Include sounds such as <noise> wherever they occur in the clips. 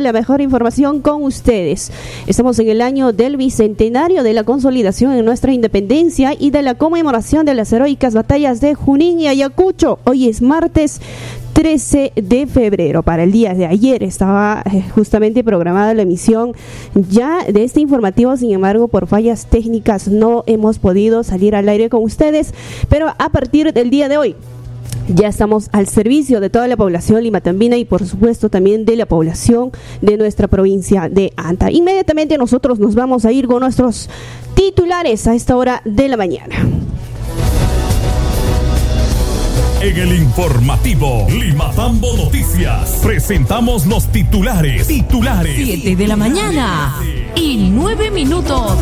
la mejor información con ustedes. Estamos en el año del bicentenario de la consolidación en nuestra independencia y de la conmemoración de las heroicas batallas de Junín y Ayacucho. Hoy es martes 13 de febrero. Para el día de ayer estaba eh, justamente programada la emisión ya de este informativo, sin embargo, por fallas técnicas no hemos podido salir al aire con ustedes, pero a partir del día de hoy ya estamos al servicio de toda la población limatambina y por supuesto también de la población de nuestra provincia de Anta. Inmediatamente nosotros nos vamos a ir con nuestros titulares a esta hora de la mañana. En el informativo Limatambo Noticias presentamos los titulares. Titulares. 7 de la mañana y 9 minutos.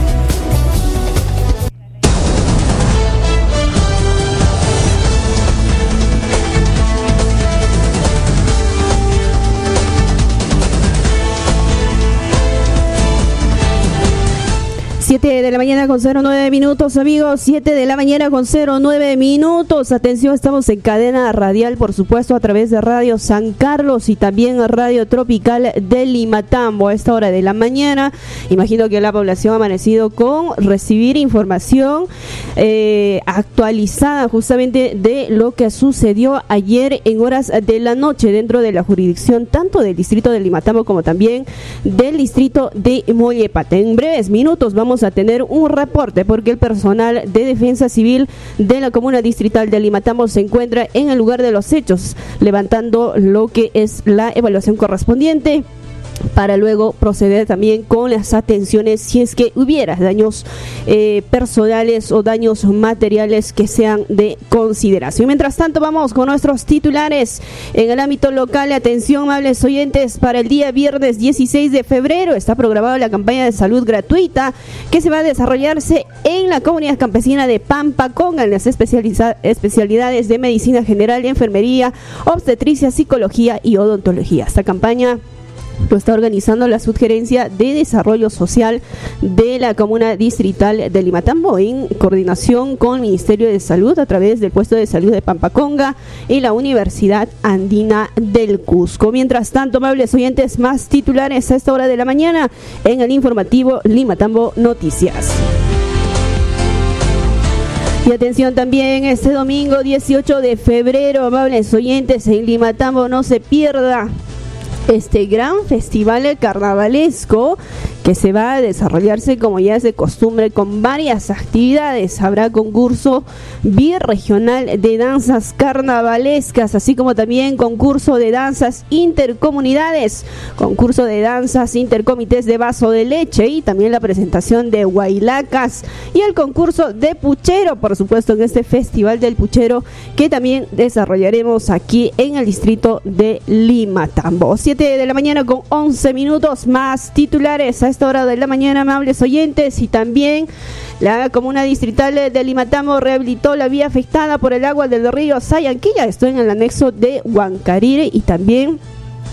7 de la mañana con 09 minutos, amigos. 7 de la mañana con 09 minutos. Atención, estamos en cadena radial, por supuesto, a través de Radio San Carlos y también Radio Tropical de Limatambo a esta hora de la mañana. Imagino que la población ha amanecido con recibir información eh, actualizada justamente de lo que sucedió ayer en horas de la noche dentro de la jurisdicción tanto del distrito de Limatambo como también del distrito de Mollepate. En breves minutos vamos a tener un reporte porque el personal de defensa civil de la comuna distrital de Limatambo se encuentra en el lugar de los hechos, levantando lo que es la evaluación correspondiente para luego proceder también con las atenciones si es que hubiera daños eh, personales o daños materiales que sean de consideración. Mientras tanto, vamos con nuestros titulares en el ámbito local. Atención, amables oyentes, para el día viernes 16 de febrero está programada la campaña de salud gratuita que se va a desarrollarse en la comunidad campesina de Pampa con las especialidades de medicina general, enfermería, obstetricia, psicología y odontología. Esta campaña lo está organizando la Subgerencia de Desarrollo Social de la Comuna Distrital de Limatambo en coordinación con el Ministerio de Salud a través del puesto de salud de Pampaconga y la Universidad Andina del Cusco. Mientras tanto, amables oyentes, más titulares a esta hora de la mañana en el informativo Limatambo Noticias. Y atención también, este domingo 18 de febrero, amables oyentes, en Limatambo no se pierda este gran festival carnavalesco que se va a desarrollarse como ya es de costumbre con varias actividades. Habrá concurso birregional de danzas carnavalescas, así como también concurso de danzas intercomunidades, concurso de danzas intercomités de vaso de leche y también la presentación de guailacas y el concurso de puchero, por supuesto, en este festival del puchero que también desarrollaremos aquí en el distrito de Lima Tambo. 7 de la mañana con 11 minutos más titulares esta hora de la mañana, amables oyentes, y también la comuna distrital de Limatamo rehabilitó la vía afectada por el agua del río Sayanquilla. Esto en el anexo de Huancarire y también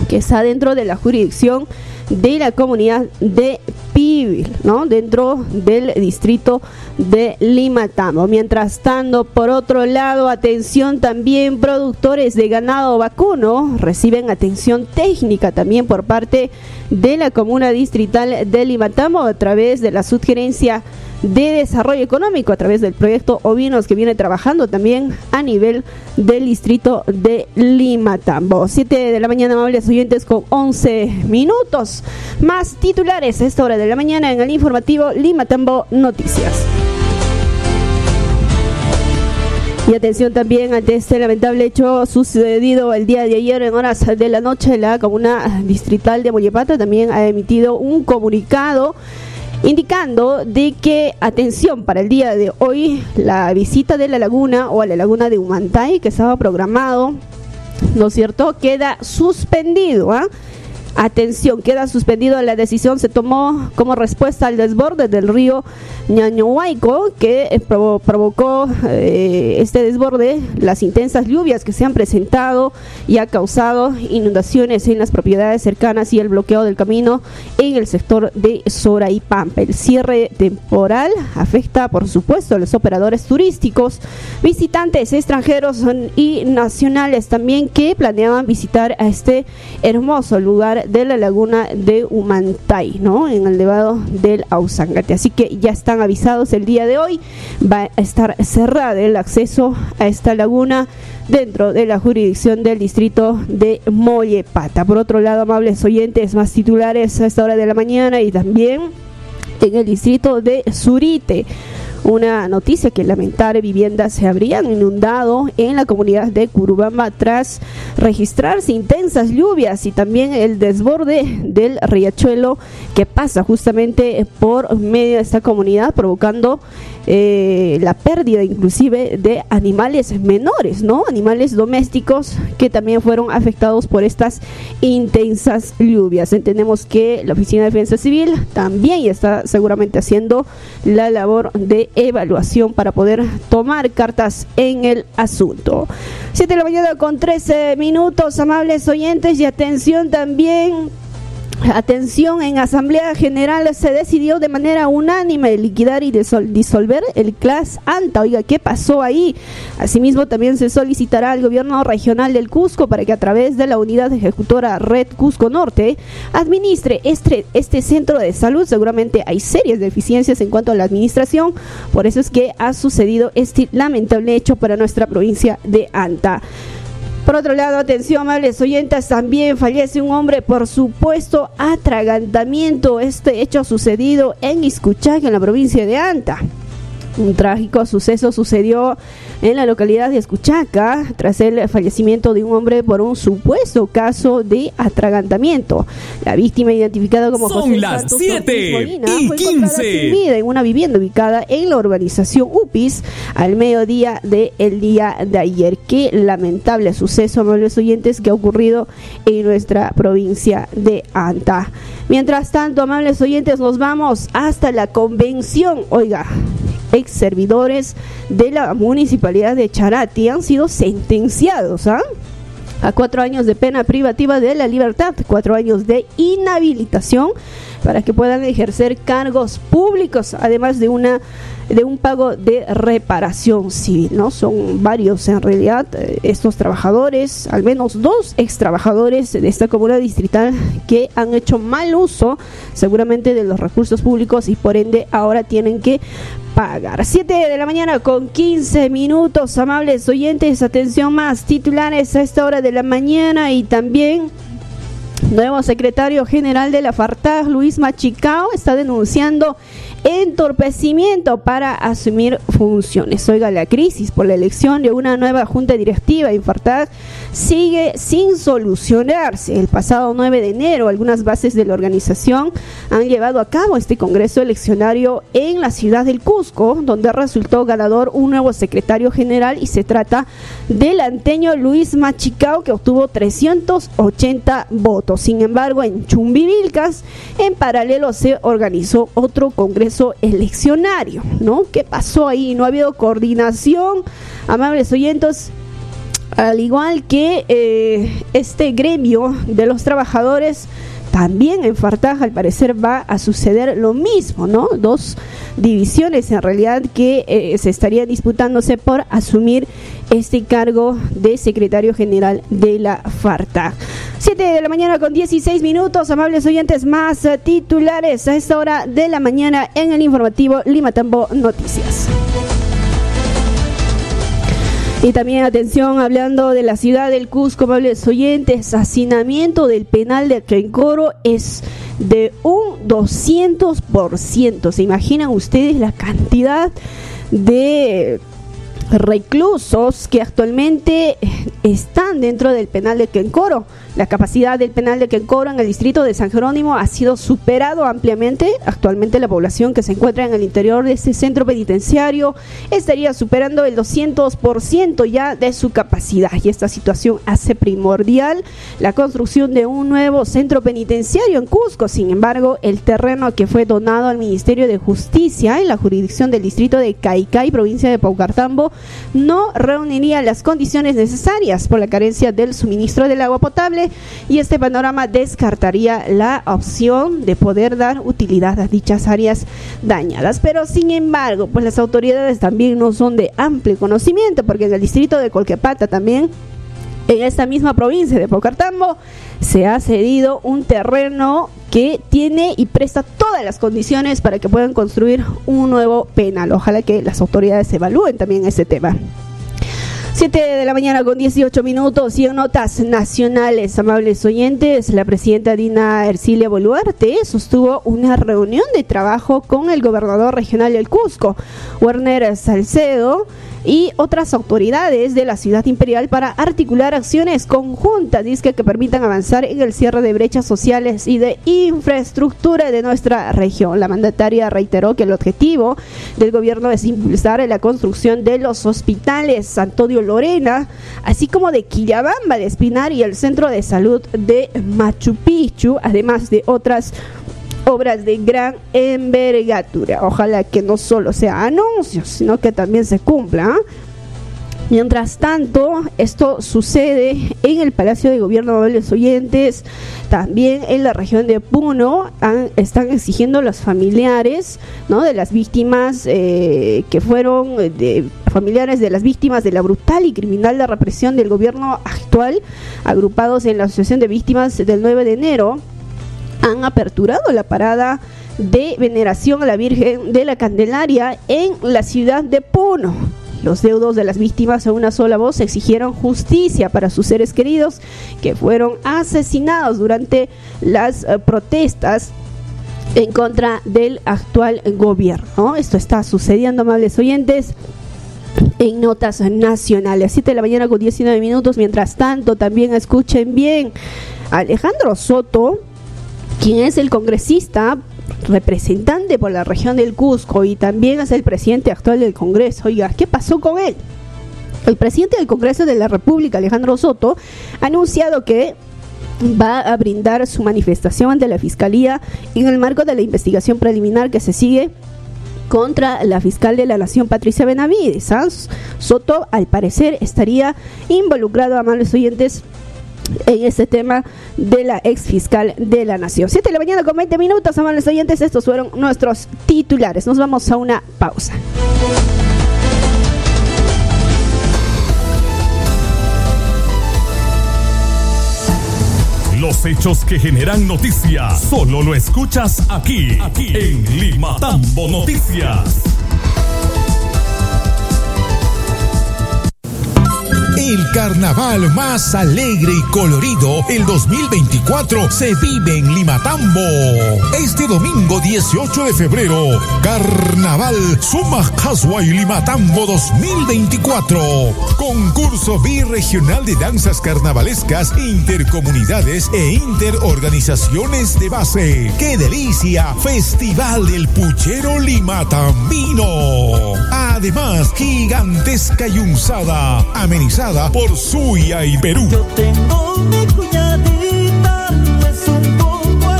que está dentro de la jurisdicción de la comunidad de Pibil, ¿no? Dentro del distrito de Limatambo. Mientras tanto, por otro lado, atención también, productores de ganado vacuno reciben atención técnica también por parte de la comuna distrital de Limatambo a través de la subgerencia de desarrollo económico a través del proyecto Ovinos que viene trabajando también a nivel del distrito de Lima Tambo. 7 de la mañana, amables oyentes, con 11 minutos. Más titulares esta hora la mañana en el informativo Lima Tambo Noticias. Y atención también ante este lamentable hecho sucedido el día de ayer en horas de la noche, la comuna distrital de Mollepata también ha emitido un comunicado indicando de que, atención, para el día de hoy, la visita de la laguna o a la laguna de Humantay, que estaba programado, ¿no es cierto?, queda suspendido. ¿ah? Atención, queda suspendido. La decisión se tomó como respuesta al desborde del río Ñañohuayco, que eh, provocó eh, este desborde, las intensas lluvias que se han presentado y ha causado inundaciones en las propiedades cercanas y el bloqueo del camino en el sector de Sora y Pampa. El cierre temporal afecta, por supuesto, a los operadores turísticos, visitantes extranjeros y nacionales también que planeaban visitar a este hermoso lugar de la laguna de Humantay, ¿no? En el elevado del Ausangate. Así que ya están avisados el día de hoy. Va a estar cerrado el acceso a esta laguna dentro de la jurisdicción del distrito de Mollepata. Por otro lado, amables oyentes, más titulares a esta hora de la mañana y también en el distrito de Surite una noticia que lamentar viviendas se habrían inundado en la comunidad de Curubamba tras registrarse intensas lluvias y también el desborde del riachuelo que pasa justamente por medio de esta comunidad provocando eh, la pérdida inclusive de animales menores, ¿no? Animales domésticos que también fueron afectados por estas intensas lluvias. Entendemos que la Oficina de Defensa Civil también está seguramente haciendo la labor de evaluación para poder tomar cartas en el asunto. 7 de la mañana con 13 minutos, amables oyentes, y atención también <laughs> Atención, en Asamblea General se decidió de manera unánime liquidar y disolver el CLAS ANTA. Oiga, ¿qué pasó ahí? Asimismo, también se solicitará al gobierno regional del Cusco para que a través de la unidad ejecutora Red Cusco Norte administre este, este centro de salud. Seguramente hay serias deficiencias en cuanto a la administración, por eso es que ha sucedido este lamentable hecho para nuestra provincia de Anta. Por otro lado, atención, amables oyentes, también fallece un hombre por supuesto atragantamiento. Este hecho ha sucedido en Iscuchac, en la provincia de Anta. Un trágico suceso sucedió en la localidad de Escuchaca tras el fallecimiento de un hombre por un supuesto caso de atragantamiento. La víctima identificada como Son José las 7 y 15 en una vivienda ubicada en la urbanización UPIS al mediodía del día de ayer. Qué lamentable suceso, amables oyentes, que ha ocurrido en nuestra provincia de Anta. Mientras tanto, amables oyentes, nos vamos hasta la convención. Oiga, ex servidores de la municipalidad de Charati han sido sentenciados ¿ah? A cuatro años de pena privativa de la libertad, cuatro años de inhabilitación para que puedan ejercer cargos públicos, además de una de un pago de reparación civil, ¿no? Son varios en realidad eh, estos trabajadores, al menos dos ex trabajadores de esta comuna distrital que han hecho mal uso seguramente de los recursos públicos y por ende ahora tienen que pagar. 7 de la mañana con 15 minutos, amables oyentes, atención más titulares a esta hora de la mañana y también Nuevo secretario general de la FARTAG, Luis Machicao, está denunciando entorpecimiento para asumir funciones. Oiga, la crisis por la elección de una nueva junta directiva en FARTAG sigue sin solucionarse. El pasado 9 de enero, algunas bases de la organización han llevado a cabo este congreso eleccionario en la ciudad del Cusco, donde resultó ganador un nuevo secretario general y se trata del anteño Luis Machicao, que obtuvo 380 votos. Sin embargo, en Chumbivilcas, en paralelo se organizó otro congreso eleccionario, ¿no? ¿Qué pasó ahí? No ha habido coordinación. Amables oyentes, al igual que eh, este gremio de los trabajadores, también en Fartaj al parecer va a suceder lo mismo, ¿no? Dos divisiones en realidad que eh, se estarían disputándose por asumir este cargo de secretario general de la Fartaj. Siete de la mañana con 16 minutos, amables oyentes más titulares a esta hora de la mañana en el informativo Lima Tambo Noticias. Y también atención, hablando de la ciudad del Cusco, amables oyentes, hacinamiento del penal de Quencoro es de un 200%. ¿Se imaginan ustedes la cantidad de reclusos que actualmente están dentro del penal de Quencoro. La capacidad del penal de Quencoro en el distrito de San Jerónimo ha sido superado ampliamente. Actualmente la población que se encuentra en el interior de este centro penitenciario estaría superando el 200% ya de su capacidad. Y esta situación hace primordial la construcción de un nuevo centro penitenciario en Cusco. Sin embargo, el terreno que fue donado al Ministerio de Justicia en la jurisdicción del distrito de Caicay, provincia de Paucartambo, no reuniría las condiciones necesarias por la carencia del suministro del agua potable y este panorama descartaría la opción de poder dar utilidad a dichas áreas dañadas. Pero sin embargo, pues las autoridades también no son de amplio conocimiento porque en el distrito de Colquepata también en esta misma provincia de Pocartambo se ha cedido un terreno que tiene y presta todas las condiciones para que puedan construir un nuevo penal. Ojalá que las autoridades evalúen también ese tema. 7 de la mañana con 18 minutos y en notas nacionales, amables oyentes, la presidenta Dina Ercilia Boluarte sostuvo una reunión de trabajo con el gobernador regional del Cusco, Werner Salcedo, y otras autoridades de la ciudad imperial para articular acciones conjuntas que, que permitan avanzar en el cierre de brechas sociales y de infraestructura de nuestra región. La mandataria reiteró que el objetivo del gobierno es impulsar la construcción de los hospitales Antonio Lorena, así como de Quillabamba de Espinar y el Centro de Salud de Machu Picchu, además de otras obras de gran envergadura. Ojalá que no solo sea anuncios, sino que también se cumpla. ¿ah? Mientras tanto, esto sucede en el Palacio de Gobierno de los Oyentes, también en la región de Puno, están exigiendo los familiares ¿no? de las víctimas eh, que fueron de, familiares de las víctimas de la brutal y criminal represión del gobierno actual, agrupados en la Asociación de Víctimas del 9 de enero han aperturado la parada de veneración a la Virgen de la Candelaria en la ciudad de Puno. Los deudos de las víctimas a una sola voz exigieron justicia para sus seres queridos que fueron asesinados durante las eh, protestas en contra del actual gobierno. Esto está sucediendo, amables oyentes en notas nacionales. 7 de la mañana con 19 minutos. Mientras tanto, también escuchen bien. Alejandro Soto quien es el congresista representante por la región del Cusco y también es el presidente actual del Congreso. Oiga, ¿qué pasó con él? El presidente del Congreso de la República, Alejandro Soto, ha anunciado que va a brindar su manifestación ante la Fiscalía en el marco de la investigación preliminar que se sigue contra la fiscal de la Nación, Patricia Benavides. ¿ah? Soto, al parecer, estaría involucrado, a malos oyentes, en este tema de la ex fiscal de la Nación. 7 de la mañana con 20 minutos, amables oyentes, estos fueron nuestros titulares. Nos vamos a una pausa. Los hechos que generan noticias, solo lo escuchas aquí, aquí en Lima Tambo Noticias. El carnaval más alegre y colorido el 2024 se vive en Limatambo. Este domingo 18 de febrero, Carnaval Suma y Limatambo 2024. Concurso birregional de danzas carnavalescas, intercomunidades e interorganizaciones de base. ¡Qué delicia! Festival del Puchero Limatambino. Además, gigantesca y unzada, por Suya y Perú. Yo tengo mi cuñadita, es un poco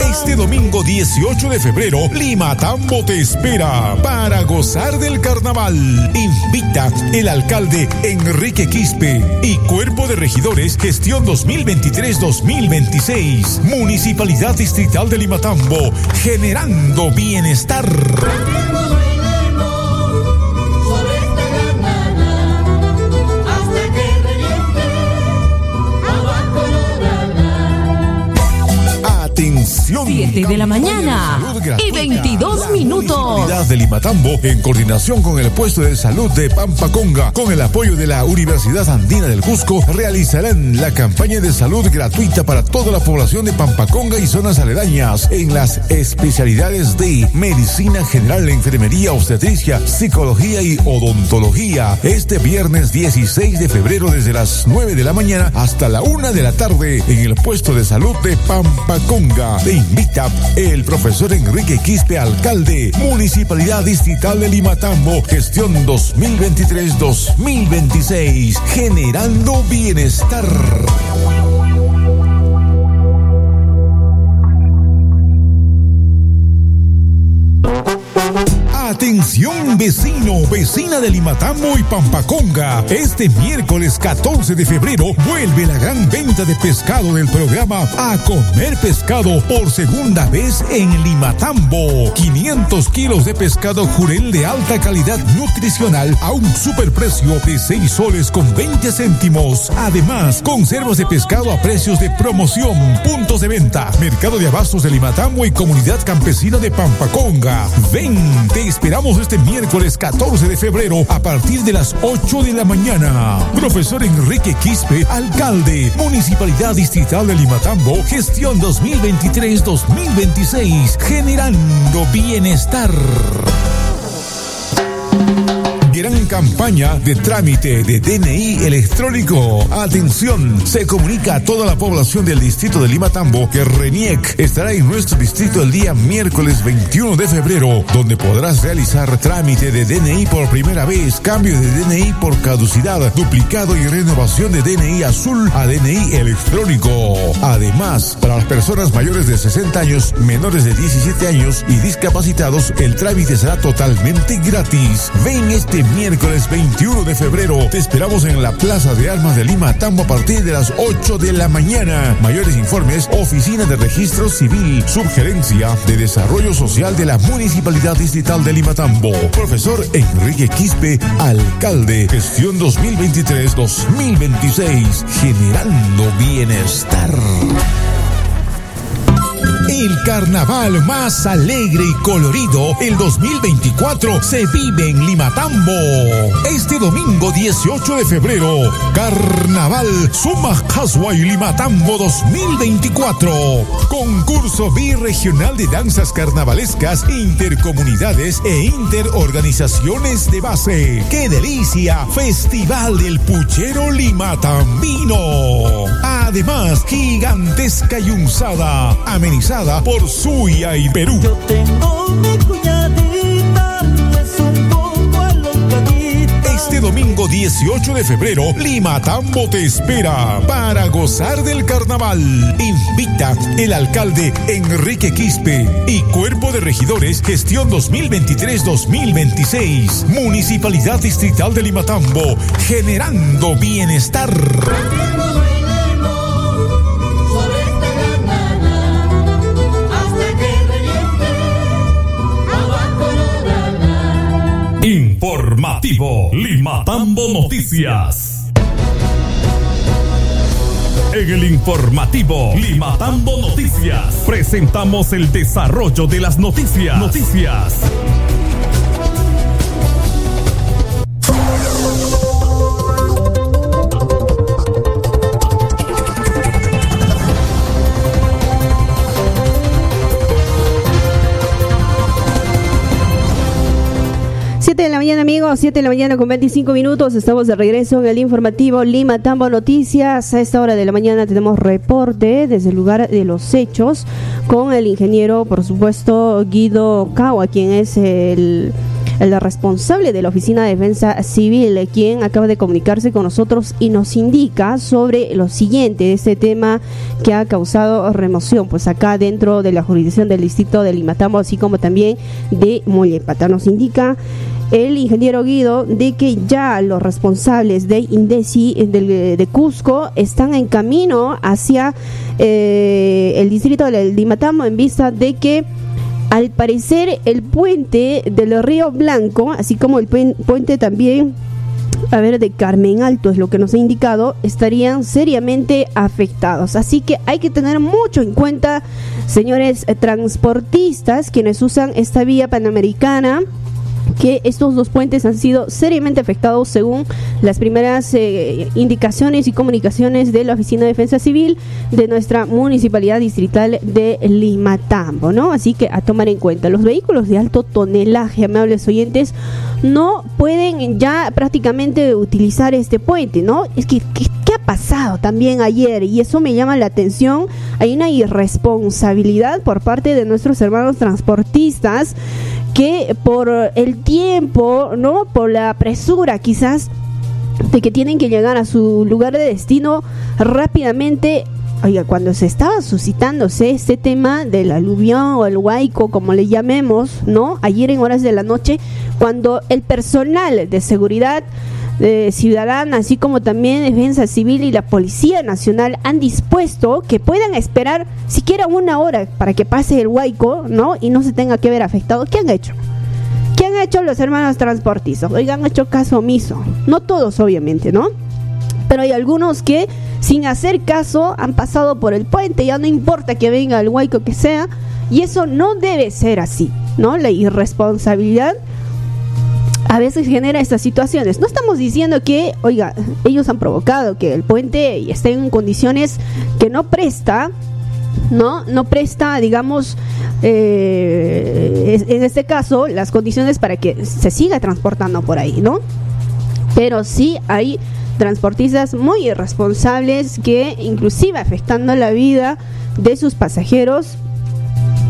Este domingo 18 de febrero, Lima Tambo te espera para gozar del carnaval. Invita el alcalde Enrique Quispe y Cuerpo de Regidores Gestión 2023-2026. Municipalidad Distrital de Limatambo, generando bienestar. 7 de la mañana y 22 minutos. de Limatambo, en coordinación con el puesto de salud de Pampaconga, con el apoyo de la Universidad Andina del Cusco, realizarán la campaña de salud gratuita para toda la población de Pampaconga y zonas aledañas en las especialidades de medicina general, enfermería, obstetricia, psicología y odontología. Este viernes 16 de febrero desde las 9 de la mañana hasta la 1 de la tarde en el puesto de salud de Pampaconga. Te invita el profesor Enrique Quispe, alcalde, Municipalidad Distrital de Limatambo, gestión 2023-2026, generando bienestar. Atención vecino, vecina de Limatambo y Pampaconga. Este miércoles 14 de febrero vuelve la gran venta de pescado del programa A Comer Pescado por segunda vez en Limatambo. 500 kilos de pescado jurel de alta calidad nutricional a un superprecio de 6 soles con 20 céntimos. Además, conservas de pescado a precios de promoción. Puntos de venta. Mercado de Abastos de Limatambo y Comunidad Campesina de Pampaconga. Ven, te esperamos este miércoles 14 de febrero a partir de las 8 de la mañana. Profesor Enrique Quispe, alcalde, Municipalidad Distrital de Limatambo, gestión 2023-2026, generando bienestar gran campaña de trámite de DNI electrónico. Atención, se comunica a toda la población del distrito de Limatambo que RENIEC estará en nuestro distrito el día miércoles 21 de febrero, donde podrás realizar trámite de DNI por primera vez, cambio de DNI por caducidad, duplicado y renovación de DNI azul a DNI electrónico. Además, para las personas mayores de 60 años, menores de 17 años y discapacitados, el trámite será totalmente gratis. Ven este miércoles 21 de febrero. Te esperamos en la Plaza de Armas de Lima, Tambo, a partir de las 8 de la mañana. Mayores informes, Oficina de Registro Civil, Subgerencia de Desarrollo Social de la Municipalidad Distrital de Lima, Tambo. Profesor Enrique Quispe, alcalde, gestión 2023-2026, generando bienestar. El carnaval más alegre y colorido, el 2024, se vive en Limatambo. Este domingo 18 de febrero, Carnaval Suma y Limatambo 2024. Concurso birregional de danzas carnavalescas, intercomunidades e interorganizaciones de base. ¡Qué delicia! Festival del Puchero Limatambino. Además, gigantesca y unzada, por Suya y Perú. Yo tengo mi cuñadita, es un poco alocadita. Este domingo 18 de febrero, Lima Tambo te espera para gozar del carnaval. Invita el alcalde Enrique Quispe y Cuerpo de Regidores Gestión 2023-2026. Municipalidad Distrital de Limatambo, generando bienestar. Informativo Limatambo Noticias. En el informativo Limatambo Noticias presentamos el desarrollo de las noticias. Noticias. Mañana, amigos, 7 de la mañana con 25 minutos. Estamos de regreso en el informativo Lima Tambo Noticias. A esta hora de la mañana tenemos reporte desde el lugar de los hechos con el ingeniero, por supuesto, Guido Kawa, quien es el, el responsable de la Oficina de Defensa Civil, quien acaba de comunicarse con nosotros y nos indica sobre lo siguiente, este tema que ha causado remoción, pues acá dentro de la jurisdicción del distrito de Limatambo, así como también de Mollepata. Nos indica el ingeniero Guido de que ya los responsables de Indesi del- de Cusco están en camino hacia eh, el distrito de Limatambo en vista de que al parecer el puente del río Blanco, así como el puen- puente también a ver, de Carmen Alto es lo que nos ha indicado, estarían seriamente afectados. Así que hay que tener mucho en cuenta, señores eh, transportistas, quienes usan esta vía panamericana que estos dos puentes han sido seriamente afectados según las primeras eh, indicaciones y comunicaciones de la Oficina de Defensa Civil de nuestra municipalidad distrital de Limatambo, ¿no? Así que a tomar en cuenta, los vehículos de alto tonelaje, amables oyentes, no pueden ya prácticamente utilizar este puente, ¿no? Es que, ¿qué, qué ha pasado también ayer? Y eso me llama la atención. Hay una irresponsabilidad por parte de nuestros hermanos transportistas que por el tiempo, ¿no? Por la presura quizás de que tienen que llegar a su lugar de destino rápidamente oiga, cuando se estaba suscitándose este tema del aluvión o el huaico, como le llamemos, ¿no? Ayer en horas de la noche, cuando el personal de seguridad eh, ciudadana, así como también Defensa Civil y la Policía Nacional han dispuesto que puedan esperar siquiera una hora para que pase el huaico, ¿no? Y no se tenga que ver afectado. ¿Qué han hecho? ¿Qué han hecho los hermanos transportistas? Oigan, han hecho caso omiso. No todos, obviamente, ¿no? Pero hay algunos que, sin hacer caso, han pasado por el puente. Ya no importa que venga el huaico que sea. Y eso no debe ser así, ¿no? La irresponsabilidad a veces genera estas situaciones. No estamos diciendo que, oiga, ellos han provocado que el puente esté en condiciones que no presta, ¿no? No presta, digamos, eh, en este caso, las condiciones para que se siga transportando por ahí, ¿no? Pero sí hay transportistas muy irresponsables que, inclusive afectando la vida de sus pasajeros,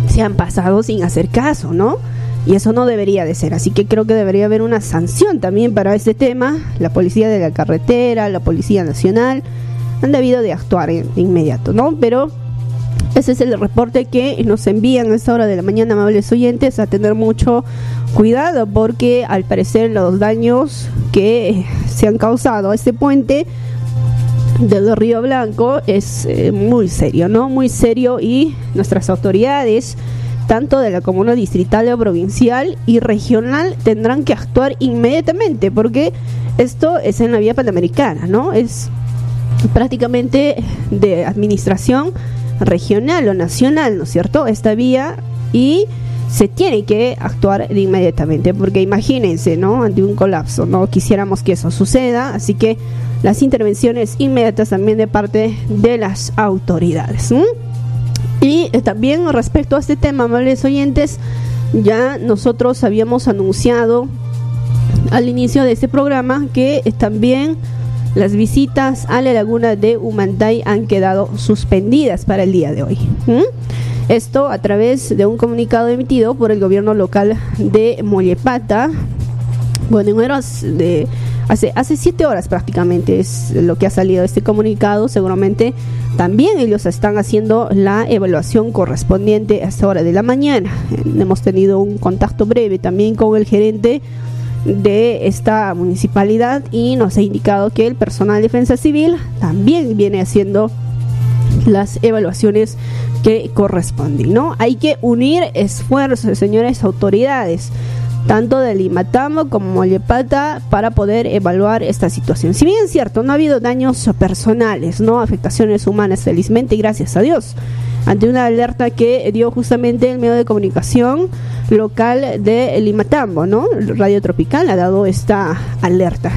se han pasado sin hacer caso, ¿no? Y eso no debería de ser. Así que creo que debería haber una sanción también para este tema. La policía de la carretera, la policía nacional, han debido de actuar de inmediato, ¿no? Pero ese es el reporte que nos envían a esta hora de la mañana, amables oyentes, a tener mucho cuidado porque al parecer los daños que se han causado a este puente del Río Blanco es eh, muy serio, ¿no? Muy serio y nuestras autoridades, tanto de la comuna distrital, provincial y regional, tendrán que actuar inmediatamente porque esto es en la vía panamericana, ¿no? Es prácticamente de administración regional o nacional, ¿no es cierto? Esta vía y se tiene que actuar inmediatamente, porque imagínense, ¿no? Ante un colapso, no quisiéramos que eso suceda, así que las intervenciones inmediatas también de parte de las autoridades. Y eh, también respecto a este tema, amables oyentes, ya nosotros habíamos anunciado al inicio de este programa que eh, también las visitas a la laguna de Humantay han quedado suspendidas para el día de hoy. Esto a través de un comunicado emitido por el gobierno local de Mollepata. Bueno, en horas de hace hace siete horas prácticamente es lo que ha salido este comunicado. Seguramente también ellos están haciendo la evaluación correspondiente a esta hora de la mañana. Hemos tenido un contacto breve también con el gerente de esta municipalidad y nos ha indicado que el personal de defensa civil también viene haciendo las evaluaciones que corresponden, ¿no? Hay que unir esfuerzos, señores autoridades, tanto de Limatambo como Mollepata, para poder evaluar esta situación. Si bien es cierto, no ha habido daños personales, no afectaciones humanas, felizmente y gracias a Dios, ante una alerta que dio justamente el medio de comunicación local de Limatambo, ¿no? Radio Tropical ha dado esta alerta.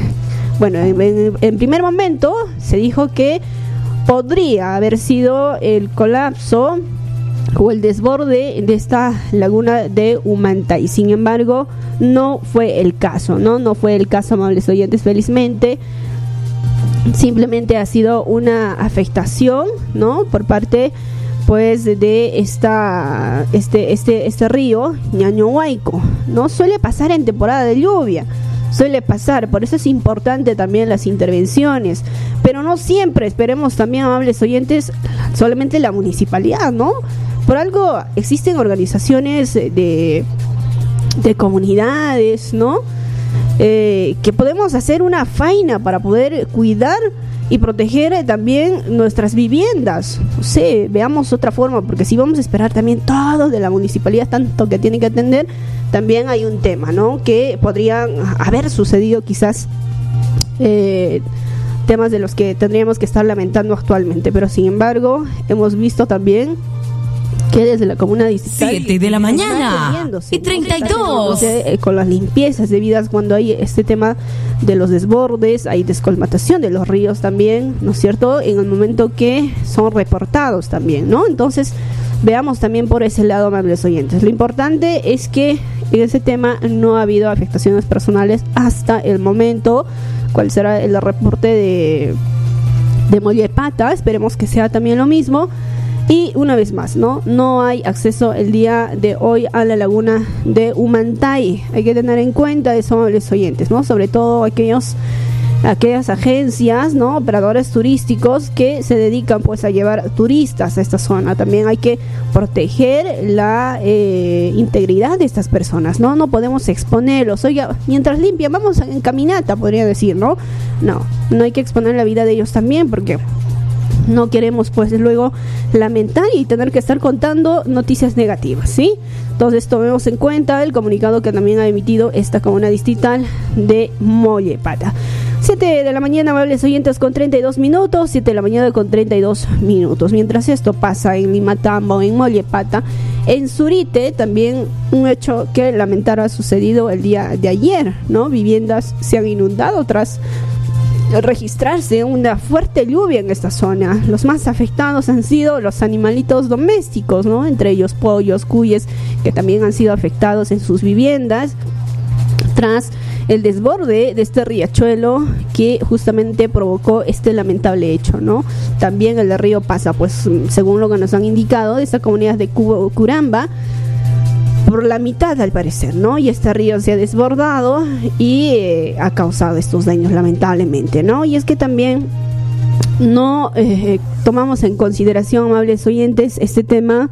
Bueno, en, en- en primer momento se dijo que podría haber sido el colapso o el desborde de esta laguna de Humantay. Sin embargo, no fue el caso, ¿no? No fue el caso, amables oyentes, felizmente. Simplemente ha sido una afectación, ¿no? Por parte pues de esta este este este río Ñañohuayco, ¿no? Suele pasar en temporada de lluvia suele pasar, por eso es importante también las intervenciones, pero no siempre, esperemos también, amables oyentes, solamente la municipalidad, ¿no? Por algo existen organizaciones de, de comunidades, ¿no? Eh, que podemos hacer una faena para poder cuidar y proteger eh, también nuestras viviendas. No sé, veamos otra forma, porque si vamos a esperar también todo de la municipalidad, tanto que tiene que atender, también hay un tema, ¿no? Que podrían haber sucedido quizás eh, temas de los que tendríamos que estar lamentando actualmente, pero sin embargo hemos visto también que desde la comuna distrital Siete de la mañana y ¿no? Se está 32. atendiéndose, eh, con las limpiezas debidas cuando hay este tema de los desbordes, hay descolmatación de los ríos también, ¿no es cierto? En el momento que son reportados también, ¿no? Entonces, veamos también por ese lado, amables oyentes. Lo importante es que en ese tema no ha habido afectaciones personales hasta el momento. ¿Cuál será el reporte de, de Mollepata? Esperemos que sea también lo mismo. Y una vez más, ¿no? No hay acceso el día de hoy a la laguna de Humantay. Hay que tener en cuenta eso, los oyentes, ¿no? Sobre todo aquellos aquellas agencias, ¿no? Operadores turísticos que se dedican pues a llevar turistas a esta zona. También hay que proteger la eh, integridad de estas personas, ¿no? No podemos exponerlos. Oiga, mientras limpian, vamos en caminata, podría decir, ¿no? No, no hay que exponer la vida de ellos también porque no queremos pues luego lamentar y tener que estar contando noticias negativas, ¿sí? Entonces tomemos en cuenta el comunicado que también ha emitido esta comuna distrital de Mollepata. 7 de la mañana, amables oyentes, con 32 minutos. 7 de la mañana con 32 minutos. Mientras esto pasa en Limatambo, en Mollepata, en Surite, también un hecho que lamentar ha sucedido el día de ayer, ¿no? Viviendas se han inundado tras registrarse una fuerte lluvia en esta zona. Los más afectados han sido los animalitos domésticos, ¿no? Entre ellos pollos, cuyes, que también han sido afectados en sus viviendas tras el desborde de este riachuelo que justamente provocó este lamentable hecho, ¿no? También el río pasa, pues según lo que nos han indicado, de esta comunidad de Curamba, por la mitad al parecer, ¿no? Y este río se ha desbordado y eh, ha causado estos daños lamentablemente, ¿no? Y es que también no eh, tomamos en consideración, amables oyentes, este tema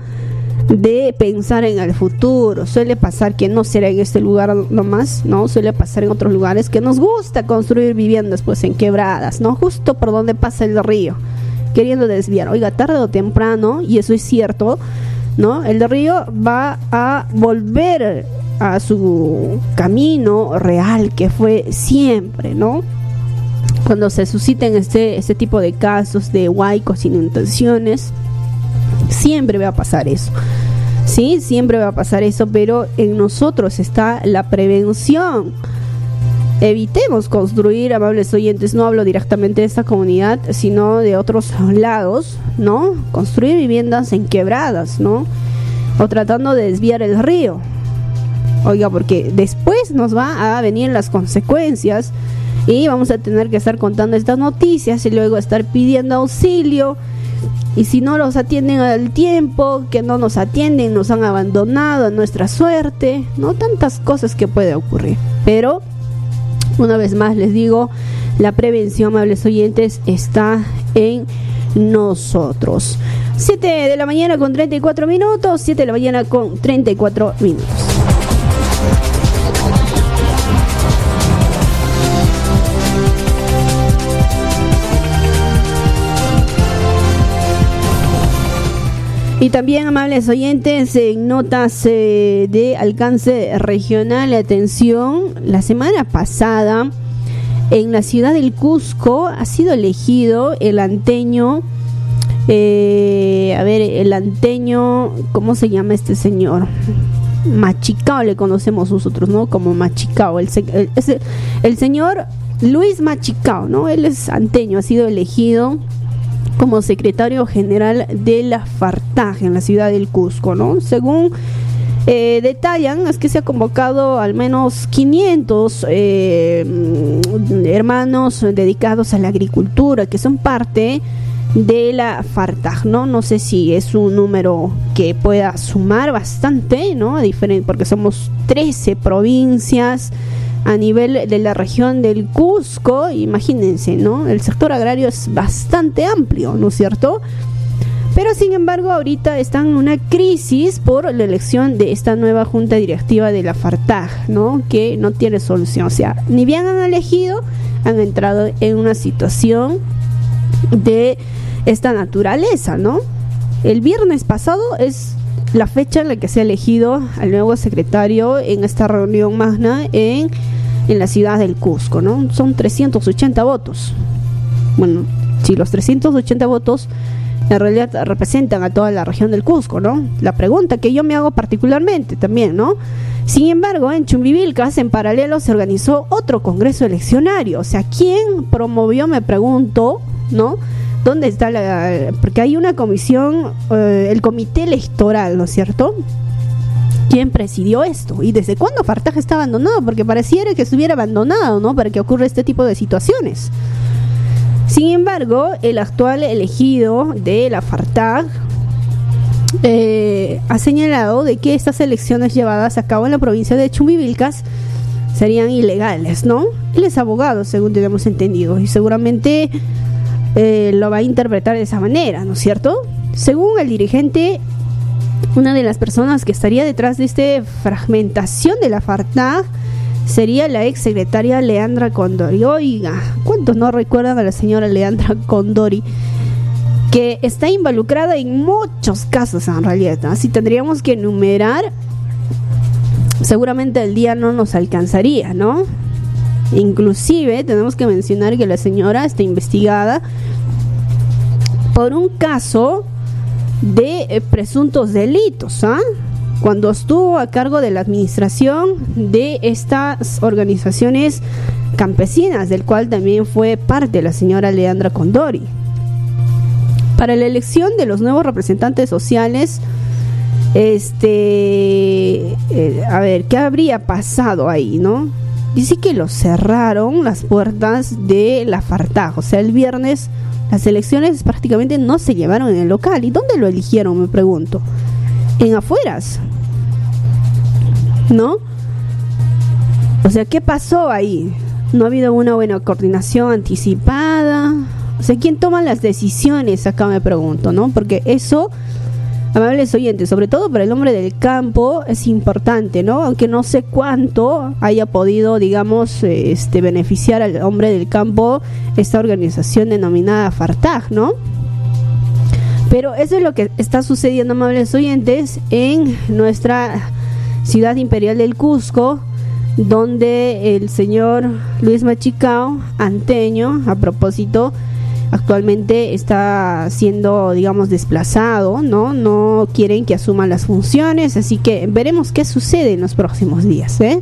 de pensar en el futuro. Suele pasar que no será en este lugar nomás, ¿no? Suele pasar en otros lugares que nos gusta construir viviendas pues en quebradas, ¿no? Justo por donde pasa el río, queriendo desviar. Oiga, tarde o temprano, y eso es cierto, ¿no? El río va a volver a su camino real que fue siempre, ¿no? Cuando se susciten este, este tipo de casos de huaicos, inundaciones, siempre va a pasar eso. Sí, siempre va a pasar eso, pero en nosotros está la prevención. Evitemos construir, amables oyentes, no hablo directamente de esta comunidad, sino de otros lados, ¿no? Construir viviendas en quebradas, ¿no? O tratando de desviar el río. Oiga, porque después nos va a venir las consecuencias y vamos a tener que estar contando estas noticias y luego estar pidiendo auxilio. Y si no los atienden al tiempo, que no nos atienden, nos han abandonado a nuestra suerte, no tantas cosas que puede ocurrir. Pero, una vez más les digo, la prevención, amables oyentes, está en nosotros. 7 de la mañana con 34 minutos, 7 de la mañana con 34 minutos. Y también, amables oyentes, en notas eh, de alcance regional, atención, la semana pasada en la ciudad del Cusco ha sido elegido el anteño, eh, a ver, el anteño, ¿cómo se llama este señor? Machicao le conocemos nosotros, ¿no? Como Machicao, el, el- el señor Luis Machicao, ¿no? Él es anteño, ha sido elegido como secretario general de la FARTAG en la ciudad del Cusco, ¿no? Según eh, detallan, es que se ha convocado al menos 500 eh, hermanos dedicados a la agricultura, que son parte de la FARTAG, ¿no? No sé si es un número que pueda sumar bastante, ¿no? Diferente, porque somos 13 provincias a nivel de la región del Cusco, imagínense, ¿no? El sector agrario es bastante amplio, ¿no es cierto? Pero sin embargo, ahorita están en una crisis por la elección de esta nueva junta directiva de la FARTAG, ¿no? Que no tiene solución. O sea, ni bien han elegido, han entrado en una situación de esta naturaleza, ¿no? El viernes pasado es la fecha en la que se ha elegido al nuevo secretario en esta reunión magna en, en la ciudad del Cusco, ¿no? Son 380 votos. Bueno, si los 380 votos en realidad representan a toda la región del Cusco, ¿no? La pregunta que yo me hago particularmente también, ¿no? Sin embargo, en Chumbivilcas, en paralelo, se organizó otro congreso eleccionario. O sea, ¿quién promovió, me pregunto, ¿no? ¿Dónde está la...? Porque hay una comisión, eh, el comité electoral, ¿no es cierto? ¿Quién presidió esto? ¿Y desde cuándo Fartaj está abandonado? Porque pareciera que estuviera abandonado, ¿no? Para que ocurra este tipo de situaciones. Sin embargo, el actual elegido de la FARTAG eh, ha señalado de que estas elecciones llevadas a cabo en la provincia de Chumbivilcas serían ilegales, ¿no? Él es abogado, según tenemos entendido, y seguramente eh, lo va a interpretar de esa manera, ¿no es cierto? Según el dirigente, una de las personas que estaría detrás de esta fragmentación de la FARTAG sería la ex secretaria Leandra Condori. Oiga, ¿cuántos no recuerdan a la señora Leandra Condori? Que está involucrada en muchos casos en realidad. Así tendríamos que enumerar. Seguramente el día no nos alcanzaría, ¿no? Inclusive tenemos que mencionar que la señora está investigada por un caso de eh, presuntos delitos, ¿ah? Cuando estuvo a cargo de la administración de estas organizaciones campesinas, del cual también fue parte la señora Leandra Condori. Para la elección de los nuevos representantes sociales, este, eh, a ver, ¿qué habría pasado ahí, no? Dice que lo cerraron las puertas de la Fartaj, o sea, el viernes las elecciones prácticamente no se llevaron en el local. ¿Y dónde lo eligieron? Me pregunto. En afueras. ¿No? O sea, ¿qué pasó ahí? No ha habido una buena coordinación anticipada. O sea, ¿quién toma las decisiones? Acá me pregunto, ¿no? Porque eso amables oyentes, sobre todo para el hombre del campo, es importante, ¿no? Aunque no sé cuánto haya podido, digamos, este, beneficiar al hombre del campo esta organización denominada Fartag, ¿no? Pero eso es lo que está sucediendo, amables oyentes, en nuestra ciudad imperial del Cusco, donde el señor Luis Machicao, anteño, a propósito, actualmente está siendo, digamos, desplazado, ¿no? No quieren que asuman las funciones, así que veremos qué sucede en los próximos días, ¿eh?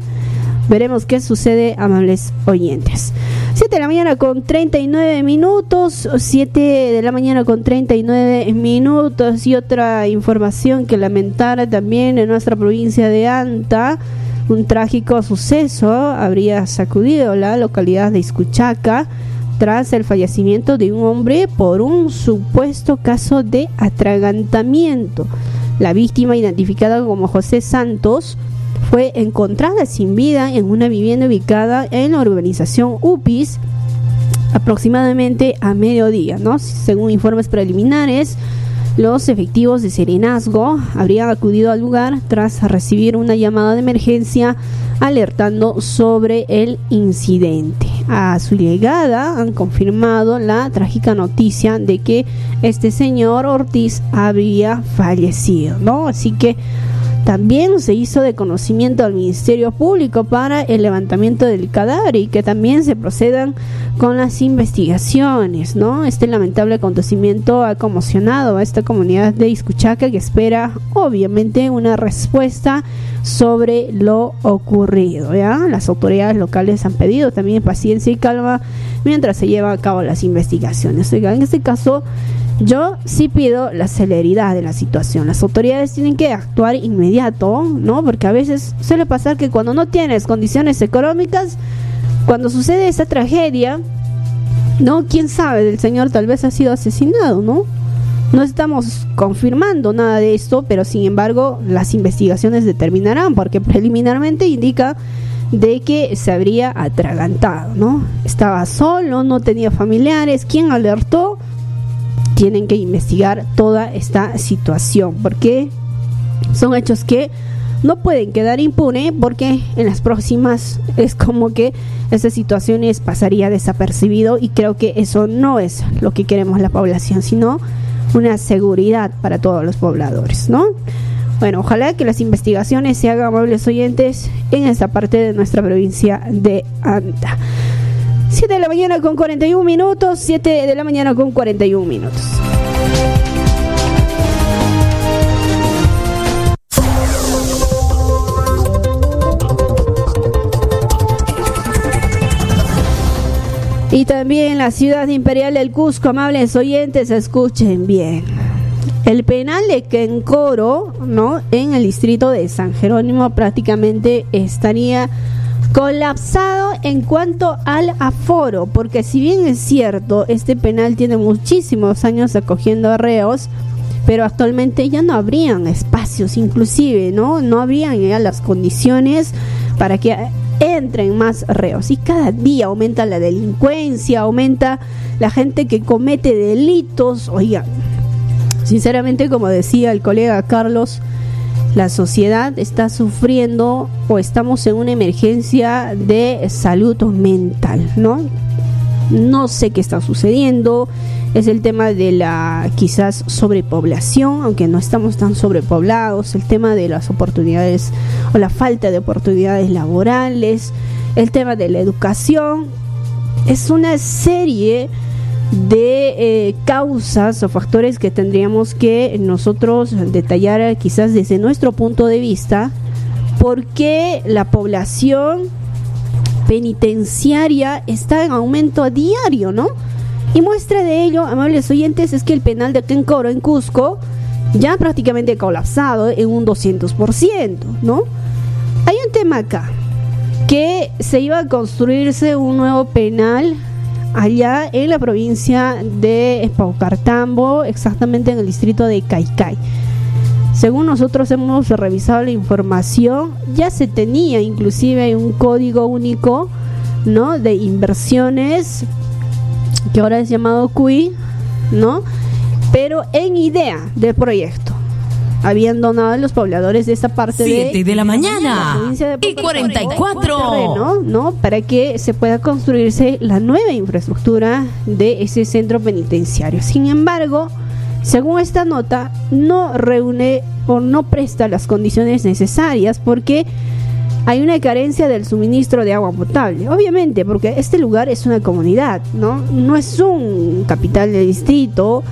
Veremos qué sucede, amables oyentes. 7 de la mañana con 39 minutos, 7 de la mañana con 39 minutos y otra información que lamentar también en nuestra provincia de Anta. Un trágico suceso habría sacudido la localidad de Iscuchaca tras el fallecimiento de un hombre por un supuesto caso de atragantamiento. La víctima, identificada como José Santos, fue encontrada sin vida en una vivienda ubicada en la urbanización UPIS aproximadamente a mediodía, ¿no? Según informes preliminares, los efectivos de Serenazgo habrían acudido al lugar tras recibir una llamada de emergencia alertando sobre el incidente. A su llegada han confirmado la trágica noticia de que este señor Ortiz había fallecido, ¿no? Así que también se hizo de conocimiento al Ministerio Público para el levantamiento del cadáver y que también se procedan con las investigaciones, ¿no? Este lamentable acontecimiento ha conmocionado a esta comunidad de Iscuchaca que espera obviamente una respuesta sobre lo ocurrido. Las autoridades locales han pedido también paciencia y calma mientras se llevan a cabo las investigaciones. En este caso yo sí pido la celeridad de la situación. Las autoridades tienen que actuar inmediato, ¿no? Porque a veces suele pasar que cuando no tienes condiciones económicas, cuando sucede esa tragedia, ¿no? ¿Quién sabe? El señor tal vez ha sido asesinado, ¿no? No estamos confirmando nada de esto, pero sin embargo las investigaciones determinarán, porque preliminarmente indica de que se habría atragantado, ¿no? Estaba solo, no tenía familiares, ¿quién alertó? Tienen que investigar toda esta situación porque son hechos que no pueden quedar impune porque en las próximas es como que esas situaciones pasaría desapercibido y creo que eso no es lo que queremos la población, sino una seguridad para todos los pobladores, ¿no? Bueno, ojalá que las investigaciones se hagan amables oyentes en esta parte de nuestra provincia de Anta. 7 de la mañana con 41 minutos, 7 de la mañana con 41 minutos. Y también la ciudad imperial del Cusco, amables oyentes, escuchen bien. El penal de Quencoro, ¿no? En el distrito de San Jerónimo prácticamente estaría colapsado en cuanto al aforo, porque si bien es cierto, este penal tiene muchísimos años acogiendo reos, pero actualmente ya no habrían espacios, inclusive, ¿no? No habrían ya las condiciones para que entren más reos y cada día aumenta la delincuencia, aumenta la gente que comete delitos. Oiga, sinceramente como decía el colega Carlos, la sociedad está sufriendo o estamos en una emergencia de salud mental, ¿no? No sé qué está sucediendo. Es el tema de la quizás sobrepoblación, aunque no estamos tan sobrepoblados, el tema de las oportunidades o la falta de oportunidades laborales, el tema de la educación. Es una serie de eh, causas o factores que tendríamos que nosotros detallar quizás desde nuestro punto de vista, porque la población penitenciaria está en aumento a diario, ¿no? Y muestra de ello, amables oyentes, es que el penal de Quencoro en Cusco ya prácticamente colapsado en un 200%, ¿no? Hay un tema acá, que se iba a construirse un nuevo penal allá en la provincia de Paucartambo, exactamente en el distrito de Caicay. Según nosotros hemos revisado la información, ya se tenía inclusive un código único, ¿no? De inversiones que ahora es llamado CUI, ¿no? Pero en idea del proyecto. Habían donado a los pobladores de esta parte de, 7 de la mañana provincia de y Paucartambo 44. terreno, ¿no? Para que se pueda construirse la nueva infraestructura de ese centro penitenciario. Sin embargo, según esta nota, no reúne o no presta las condiciones necesarias porque hay una carencia del suministro de agua potable. Obviamente, porque este lugar es una comunidad, ¿no? No es un capital de distrito.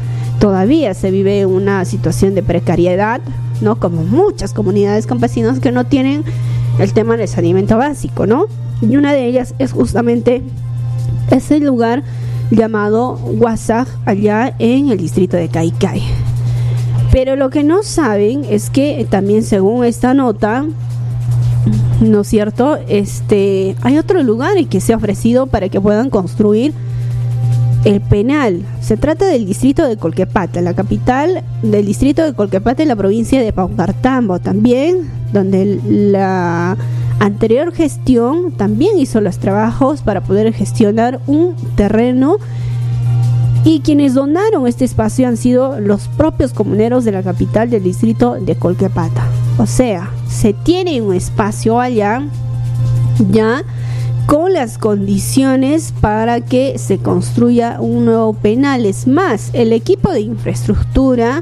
Todavía se vive una situación de precariedad, ¿no? Como muchas comunidades campesinas que no tienen el tema del saneamiento básico, ¿no? Y una de ellas es justamente ese lugar llamado Guasaj, allá en el distrito de Caicay. Pero lo que no saben es que también según esta nota, ¿no es cierto? Este, hay otro lugar que se ha ofrecido para que puedan construir el penal. Se trata del distrito de Colquepata, la capital del distrito de Colquepata en la provincia de Paucartambo también, donde la anterior gestión también hizo los trabajos para poder gestionar un terreno y quienes donaron este espacio han sido los propios comuneros de la capital del distrito de Colquepata. O sea, se tiene un espacio allá ya con las condiciones para que se construya un nuevo penal. Es más, el equipo de infraestructura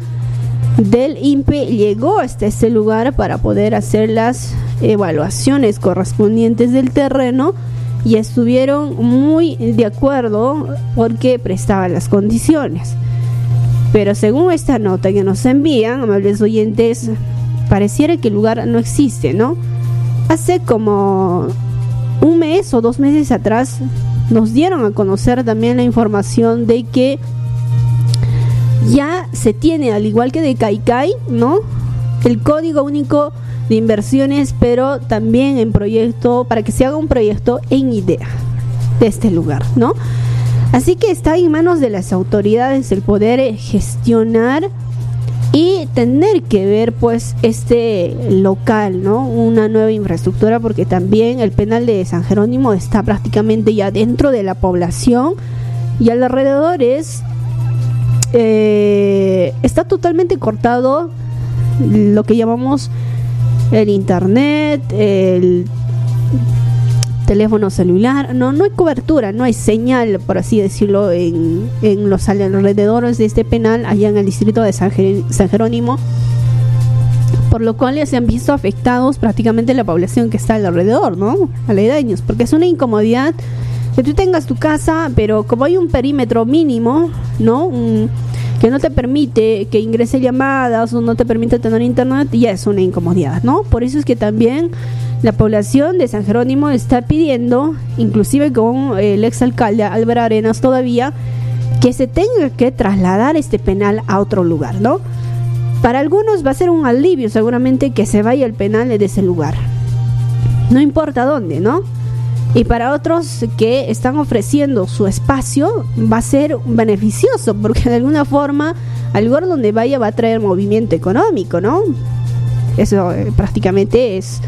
del INPE llegó hasta este lugar para poder hacer las evaluaciones correspondientes del terreno y estuvieron muy de acuerdo porque prestaban las condiciones. Pero según esta nota que nos envían, amables oyentes, pareciera que el lugar no existe, ¿no? Hace como un mes o dos meses atrás nos dieron a conocer también la información de que ya se tiene, al igual que de Kaikai, ¿no? El código único de inversiones, pero también en proyecto, para que se haga un proyecto en idea de este lugar, ¿no? Así que está en manos de las autoridades el poder gestionar y tener que ver pues este local, ¿no? Una nueva infraestructura porque también el penal de San Jerónimo está prácticamente ya dentro de la población y alrededor es eh, está totalmente cortado lo que llamamos el internet, el teléfono celular, no, no hay cobertura, no hay señal, por así decirlo, en, en los alrededores de este penal, allá en el distrito de San, San Jerónimo, por lo cual ya se han visto afectados prácticamente la población que está alrededor, ¿no? Aledaños, porque es una incomodidad que tú tengas tu casa, pero como hay un perímetro mínimo, ¿no? Que no te permite que ingrese llamadas o no te permite tener internet, ya es una incomodidad, ¿no? Por eso es que también la población de San Jerónimo está pidiendo, inclusive con el exalcalde Álvaro Arenas todavía, que se tenga que trasladar este penal a otro lugar, ¿no? Para algunos va a ser un alivio seguramente que se vaya el penal de ese lugar. No importa dónde, ¿no? Y para otros que están ofreciendo su espacio va a ser beneficioso porque de alguna forma al lugar donde vaya va a traer movimiento económico, ¿no? Eso eh, prácticamente es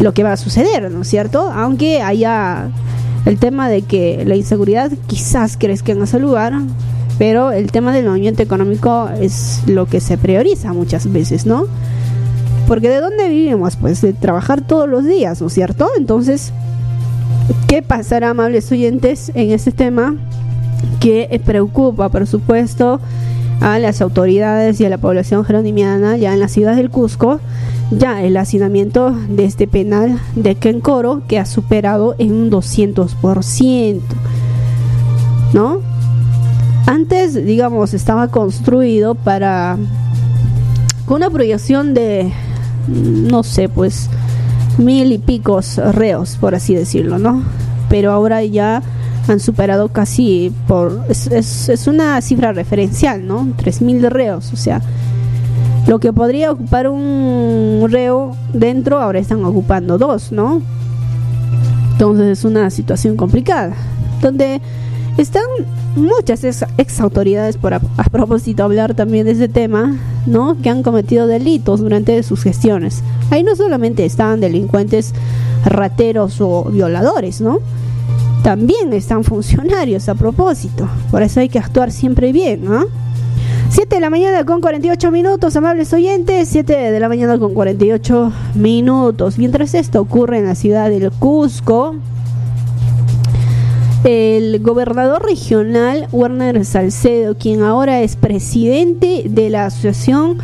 lo que va a suceder, ¿no es cierto? Aunque haya el tema de que la inseguridad quizás crezca en ese lugar, pero el tema del movimiento económico es lo que se prioriza muchas veces, ¿no? Porque de dónde vivimos? Pues de trabajar todos los días, ¿no es cierto? Entonces, ¿qué pasará, amables oyentes, en este tema que preocupa, por supuesto, a las autoridades y a la población jeronimiana ya en la ciudad del Cusco? Ya el hacinamiento de este penal de Kencoro que ha superado en un 200%, ¿no? Antes, digamos, estaba construido para con una proyección de no sé, pues mil y picos reos, por así decirlo, ¿no? Pero ahora ya han superado casi por es, es, una cifra referencial, ¿no? Tres mil reos, o sea, lo que podría ocupar un reo dentro ahora están ocupando dos, ¿no? Entonces es una situación complicada, donde están muchas ex, autoridades, por a, a, propósito hablar también de ese tema, ¿no? Que han cometido delitos durante sus gestiones. Ahí no solamente están delincuentes rateros o violadores, ¿no? También están funcionarios a propósito. Por eso hay que actuar siempre bien, ¿no? 7 de la mañana con 48 minutos, amables oyentes. 7 de la mañana con 48 minutos. Mientras esto ocurre en la ciudad del Cusco, el gobernador regional Werner Salcedo, quien ahora es presidente de la Asociación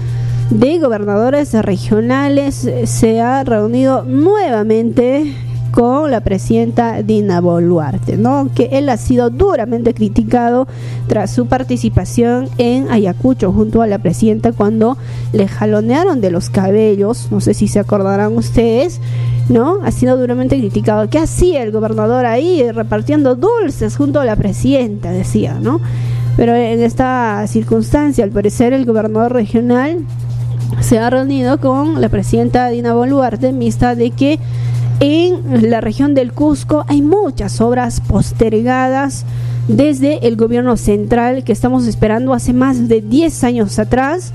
de Gobernadores Regionales, se ha reunido nuevamente con la presidenta Dina Boluarte, ¿no? Que él ha sido duramente criticado tras su participación en Ayacucho junto a la presidenta cuando le jalonearon de los cabellos, no sé si se acordarán ustedes, ¿no? Ha sido duramente criticado. ¿Qué hacía el gobernador ahí repartiendo dulces junto a la presidenta? Decía, ¿no? Pero en esta circunstancia, al parecer, el gobernador regional se ha reunido con la presidenta Dina Boluarte en vista de que en la región del Cusco hay muchas obras postergadas desde el gobierno central que estamos esperando hace más de 10 años atrás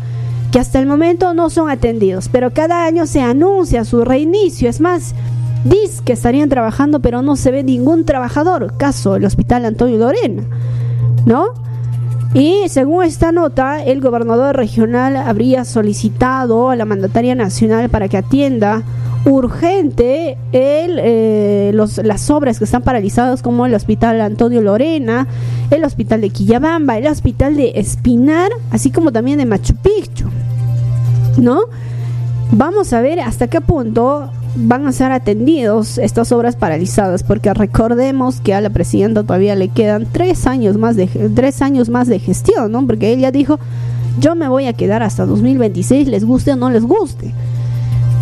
que hasta el momento no son atendidos, pero cada año se anuncia su reinicio, es más, dice que estarían trabajando pero no se ve ningún trabajador, caso el Hospital Antonio Lorena, ¿no? Y según esta nota, el gobernador regional habría solicitado a la mandataria nacional para que atienda urgente el, eh, las obras que están paralizadas como el Hospital Antonio Lorena, el Hospital de Quillabamba, el Hospital de Espinar, así como también de Machu Picchu. ¿No? Vamos a ver hasta qué punto van a ser atendidos estas obras paralizadas, porque recordemos que a la presidenta todavía le quedan tres años más de tres años más de gestión, ¿no? Porque ella dijo yo me voy a quedar hasta 2026, les guste o no les guste.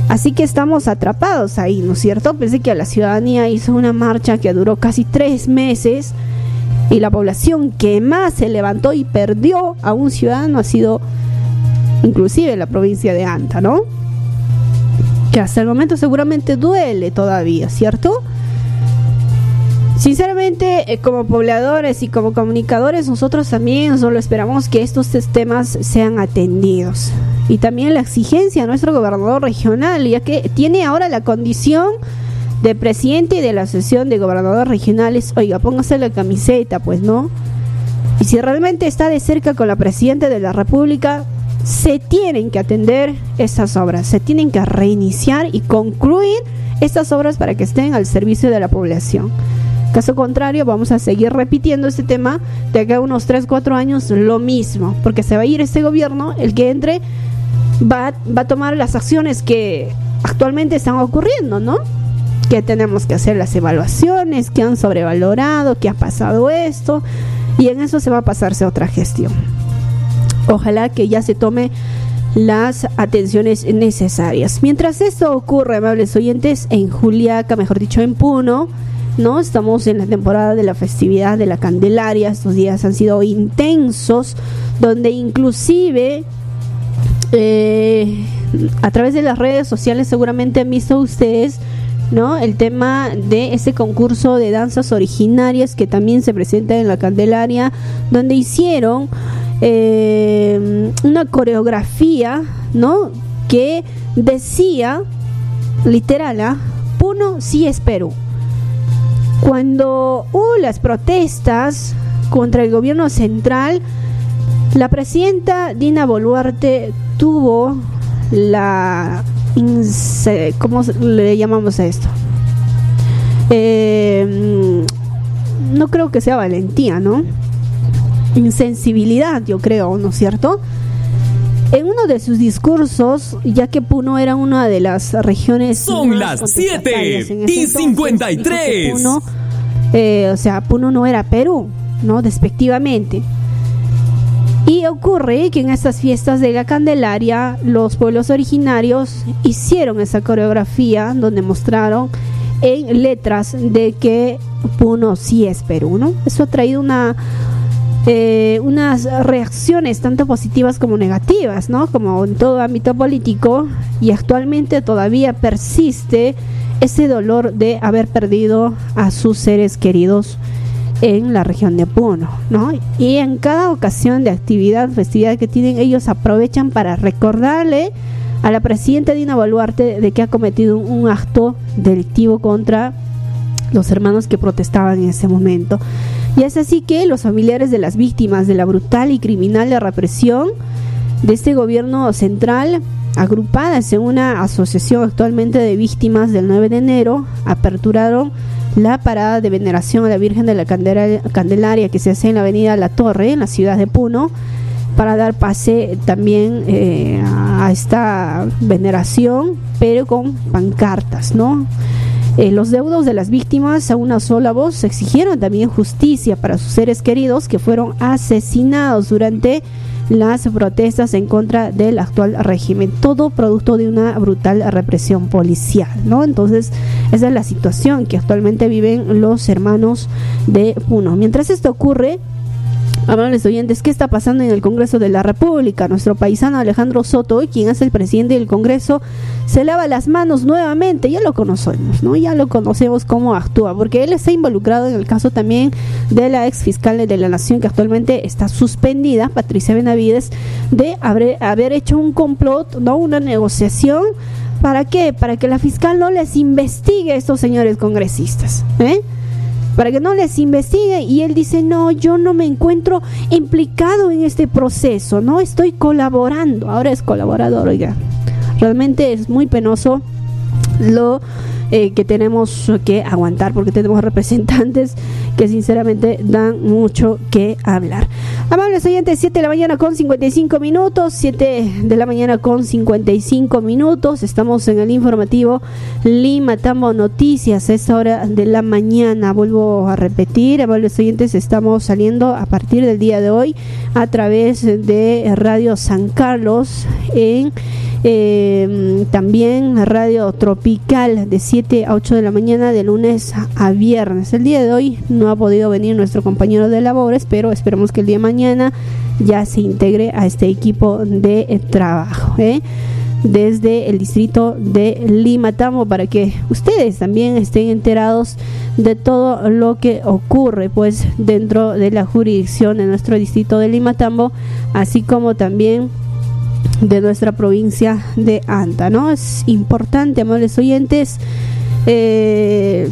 Así que estamos atrapados ahí, ¿no es cierto? Pensé que la ciudadanía hizo una marcha que duró casi tres meses y la población que más se levantó y perdió a un ciudadano ha sido inclusive la provincia de Anta, ¿no? Que hasta el momento seguramente duele todavía, ¿cierto? Sinceramente, eh, como pobladores y como comunicadores, nosotros también solo esperamos que estos temas sean atendidos. Y también la exigencia a nuestro gobernador regional, ya que tiene ahora la condición de presidente de la sesión de gobernadores regionales. Oiga, póngase la camiseta, pues, ¿no? Y si realmente está de cerca con la presidenta de la República, se tienen que atender estas obras, se tienen que reiniciar y concluir estas obras para que estén al servicio de la población. Caso contrario, vamos a seguir repitiendo este tema de acá a unos 3, 4 años lo mismo, porque se va a ir este gobierno, el que entre va, va a tomar las acciones que actualmente están ocurriendo, ¿no? Que tenemos que hacer las evaluaciones, que han sobrevalorado, que ha pasado esto, y en eso se va a pasarse otra gestión. Ojalá que ya se tome las atenciones necesarias. Mientras esto ocurre, amables oyentes, en Juliaca, mejor dicho, en Puno, ¿no? Estamos en la temporada de la festividad de la Candelaria, estos días han sido intensos, donde inclusive eh, a través de las redes sociales seguramente han visto ustedes ¿no? El tema de ese concurso de danzas originarias que también se presenta en la Candelaria, donde hicieron eh, una coreografía, ¿no? Que decía, literal, ¿ah? Puno sí es Perú. Cuando hubo las protestas contra el gobierno central, la presidenta Dina Boluarte tuvo la... ¿Cómo le llamamos a esto? Eh, no creo que sea valentía, ¿no? Insensibilidad, yo creo, ¿no es cierto? En uno de sus discursos, ya que Puno era una de las regiones. Son las contestatarias 7 en ese y entonces, 53. dijo que Puno, eh, o sea, Puno no era Perú, ¿no? Despectivamente. Y ocurre que en estas fiestas de la Candelaria, los pueblos originarios hicieron esa coreografía donde mostraron en letras de que Puno sí es Perú, ¿no? Eso ha traído una eh, unas reacciones tanto positivas como negativas, ¿no? Como en todo ámbito político y actualmente todavía persiste ese dolor de haber perdido a sus seres queridos en la región de Puno, ¿no? Y en cada ocasión de actividad, festividad que tienen, ellos aprovechan para recordarle a la presidenta Dina Boluarte de que ha cometido un acto delictivo contra los hermanos que protestaban en ese momento. Y es así que los familiares de las víctimas de la brutal y criminal represión de este gobierno central, agrupadas en una asociación actualmente de víctimas del 9 de enero, aperturaron la parada de veneración a la Virgen de la Candela- Candelaria que se hace en la avenida La Torre, en la ciudad de Puno, para dar pase también eh, a esta veneración, pero con pancartas, ¿no? Eh, los deudos de las víctimas a una sola voz exigieron también justicia para sus seres queridos que fueron asesinados durante las protestas en contra del actual régimen, todo producto de una brutal represión policial, ¿no? Entonces, esa es la situación que actualmente viven los hermanos de Puno. Mientras esto ocurre, Amables oyentes, ¿qué está pasando en el Congreso de la República? Nuestro paisano Alejandro Soto, quien es el presidente del Congreso, se lava las manos nuevamente. Ya lo conocemos, ¿no? Ya lo conocemos cómo actúa, porque él está involucrado en el caso también de la ex fiscal de la Nación, que actualmente está suspendida, Patricia Benavides, de haber, haber hecho un complot, ¿no? Una negociación. ¿Para qué? Para que la fiscal no les investigue a estos señores congresistas, ¿eh? Para que no les investigue. Y él dice no yo no me encuentro implicado en este proceso no estoy colaborando. Ahora es colaborador oiga. Realmente es muy penoso lo eh, que tenemos que aguantar porque tenemos representantes que sinceramente dan mucho que hablar. Amables oyentes, 7 de la mañana con 55 minutos, 7 de la mañana con 55 minutos, estamos en el informativo Lima Tambo Noticias a esta hora de la mañana. Vuelvo a repetir, amables oyentes, estamos saliendo a partir del día de hoy a través de Radio San Carlos en eh, también Radio Tropical de 7 a 8 de la mañana de lunes a viernes. El día de hoy no ha podido venir nuestro compañero de labores, pero esperamos que el día de mañana ya se integre a este equipo de trabajo. ¿eh? desde el distrito de Lima Tambo para que ustedes también estén enterados de todo lo que ocurre pues dentro de la jurisdicción de nuestro distrito de Lima Tambo así como también de nuestra provincia de Anta, ¿no? Es importante, amables oyentes, eh,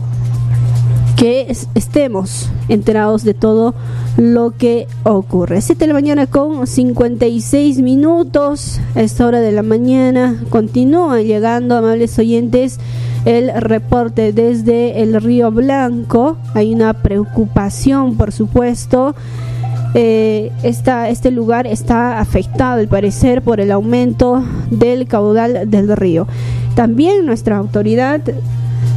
que es- estemos enterados de todo lo que ocurre. 7 de la mañana con 56 minutos, a esta hora de la mañana, continúan llegando, amables oyentes, el reporte desde el Río Blanco. Hay una preocupación, por supuesto. Eh, este lugar está afectado al parecer por el aumento del caudal del río. También nuestra autoridad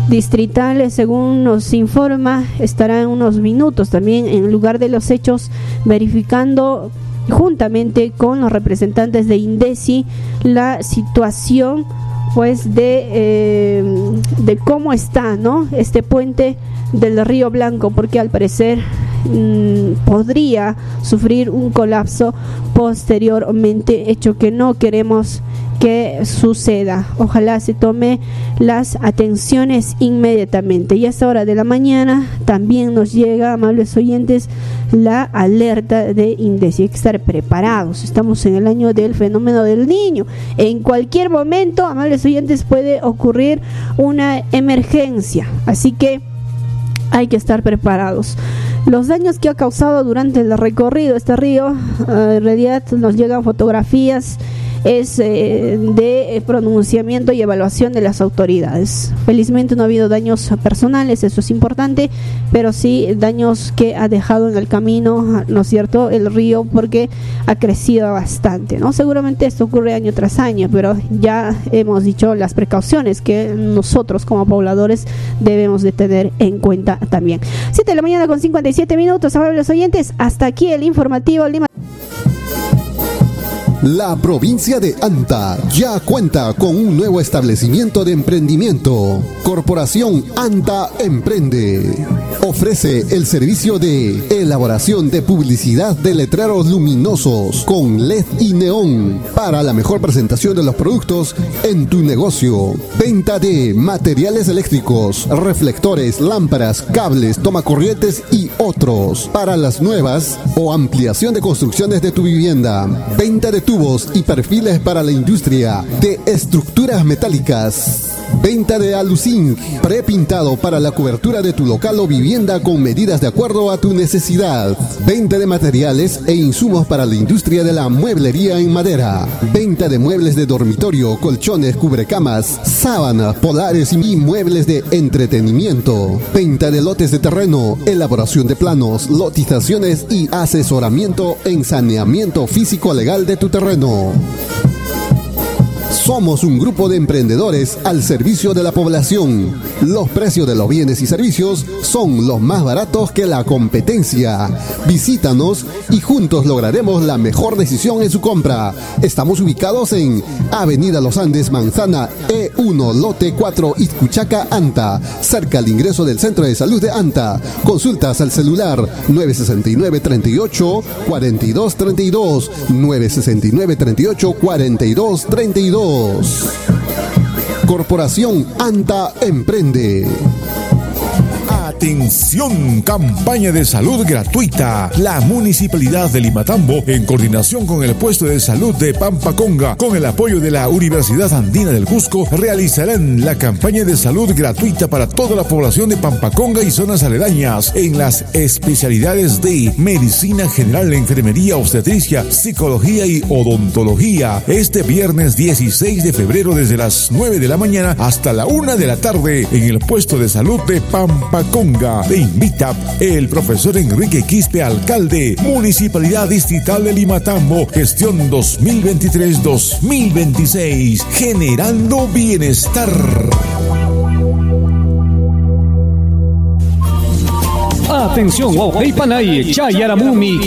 distrital, según nos informa, estará en unos minutos también en lugar de los hechos verificando juntamente con los representantes de Indesi la situación pues de, eh, de cómo está no este puente del río Blanco porque al parecer mm, podría sufrir un colapso posteriormente, hecho que no queremos que suceda. Ojalá se tome las atenciones inmediatamente. Y a esta hora de la mañana también nos llega, amables oyentes, la alerta de Indesia. Hay que estar preparados. Estamos en el año del fenómeno del niño. En cualquier momento, amables oyentes, puede ocurrir una emergencia. Así que hay que estar preparados. Los daños que ha causado durante el recorrido este río, eh, en realidad nos llegan fotografías es eh, de pronunciamiento y evaluación de las autoridades. Felizmente no ha habido daños personales, eso es importante, pero sí daños que ha dejado en el camino, ¿no es cierto?, el río porque ha crecido bastante, ¿no? Seguramente esto ocurre año tras año, pero ya hemos dicho las precauciones que nosotros como pobladores debemos de tener en cuenta también. 7 de la mañana con 57 minutos, amables oyentes, hasta aquí el informativo Lima. La provincia de Anta ya cuenta con un nuevo establecimiento de emprendimiento. Corporación Anta Emprende. Ofrece el servicio de elaboración de publicidad de letreros luminosos con LED y neón para la mejor presentación de los productos en tu negocio. Venta de materiales eléctricos, reflectores, lámparas, cables, tomacorrientes y otros para las nuevas o ampliación de construcciones de tu vivienda. Venta de tubos y perfiles para la industria de estructuras metálicas. Venta de aluzinc prepintado para la cobertura de tu local o vivienda con medidas de acuerdo a tu necesidad. Venta de materiales e insumos para la industria de la mueblería en madera. Venta de muebles de dormitorio, colchones, cubrecamas, sábanas, polares y muebles de entretenimiento. Venta de lotes de terreno, elaboración de planos, lotizaciones y asesoramiento en saneamiento físico legal de tu terreno terreno somos un grupo de emprendedores al servicio de la población. Los precios de los bienes y servicios son los más baratos que la competencia. Visítanos y juntos lograremos la mejor decisión en su compra. Estamos ubicados en Avenida Los Andes, Manzana E1, Lote 4, Izcuchaca, Anta, cerca al ingreso del Centro de Salud de Anta. Consultas al celular 969 38 42 32 969 38 42 32 Corporación Anta Emprende. Atención, campaña de salud gratuita. La Municipalidad de Limatambo, en coordinación con el puesto de salud de Pampaconga, con el apoyo de la Universidad Andina del Cusco, realizarán la campaña de salud gratuita para toda la población de Pampaconga y zonas aledañas en las especialidades de medicina general, enfermería, obstetricia, psicología y odontología. Este viernes 16 de febrero desde las 9 de la mañana hasta la 1 de la tarde en el puesto de salud de Pampaconga. Te invita el profesor Enrique Quispe, alcalde, Municipalidad Distrital de Limatambo, gestión 2023-2026, generando bienestar. Atención, Panay, Chayaramumi,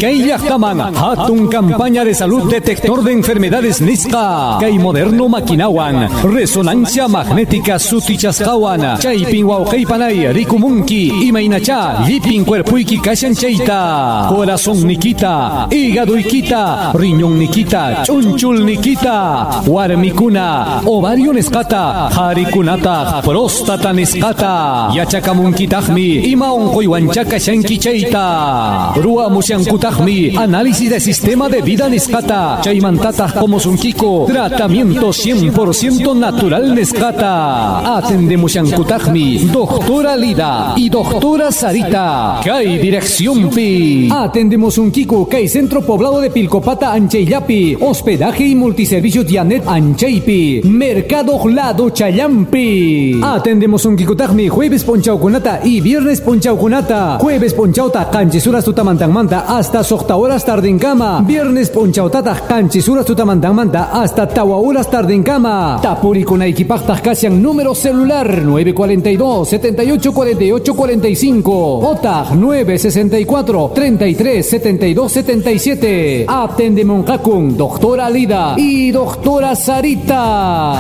Kaman, Hatun campaña de salud detector de enfermedades Niska, Kay moderno Makinawan, resonancia magnética Sutichaskawan, Chaypin Panay, Rikumunki, Imainacha, Lipin Cuerpuiki Kashan Cheita, Corazón Nikita, Hígado Ikita, Riñón Nikita, Chunchul Nikita, Warmikuna, Ovario Neskata, Harikunata, Próstata Neskata, Yachakamunkitahmi, Imaon Koiwanchaka Shanki Cheita, Rua Mushankutahmi, análisis de sistema de vida Neskata, Chaimantata como Sunkiko, tratamiento 100% natural Neskata, Atende Mushankutahmi, Doctora Lida y Doctora Sarita, Kai Dirección Pi, Atendemos un Kiko, Kai Centro Poblado de Pilcopata Ancheillapi, Hospedaje y Multiservicios Janet Ancheipi, Mercado Lado Chayampi. Atendemos un Kikutagmi, jueves Ponchaucunata y viernes Ponchaucunata. Jueves Ponchauta, Canchisuras Tutamantangmanta hasta Soctahoras Tardencama. Viernes Ponchautata, Canchisuras Tutamantangmanta hasta Tahuauras Tardencama. Tapuricuna Equipactas Casian número celular 942 78 48 45. OTAG 964 33 72 77. Atende Moncacun, Doctora Lida y Doctora Sarita.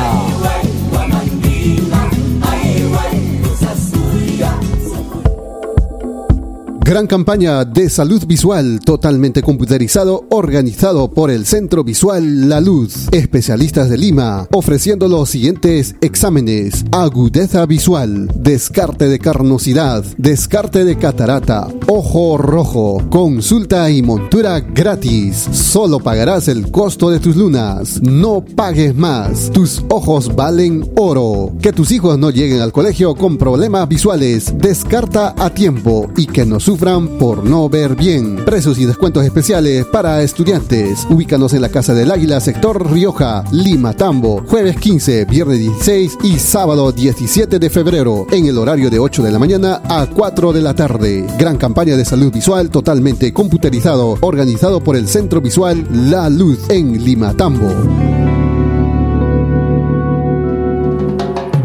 Gran campaña de salud visual totalmente computerizado organizado por el Centro Visual La Luz. Especialistas de Lima ofreciendo los siguientes exámenes. Agudeza visual, descarte de carnosidad, descarte de catarata, ojo rojo, consulta y montura gratis. Solo pagarás el costo de tus lunas. No pagues más. Tus ojos valen oro. Que tus hijos no lleguen al colegio con problemas visuales. Descarta a tiempo y que no sufran por no ver bien. Precios y descuentos especiales para estudiantes. Ubícanos en la Casa del Águila, sector Rioja, Lima, Tambo. Jueves 15, viernes 16 y sábado 17 de febrero. En el horario de 8 de la mañana a 4 de la tarde. Gran campaña de salud visual totalmente computerizado. Organizado por el Centro Visual La Luz en Lima, Tambo.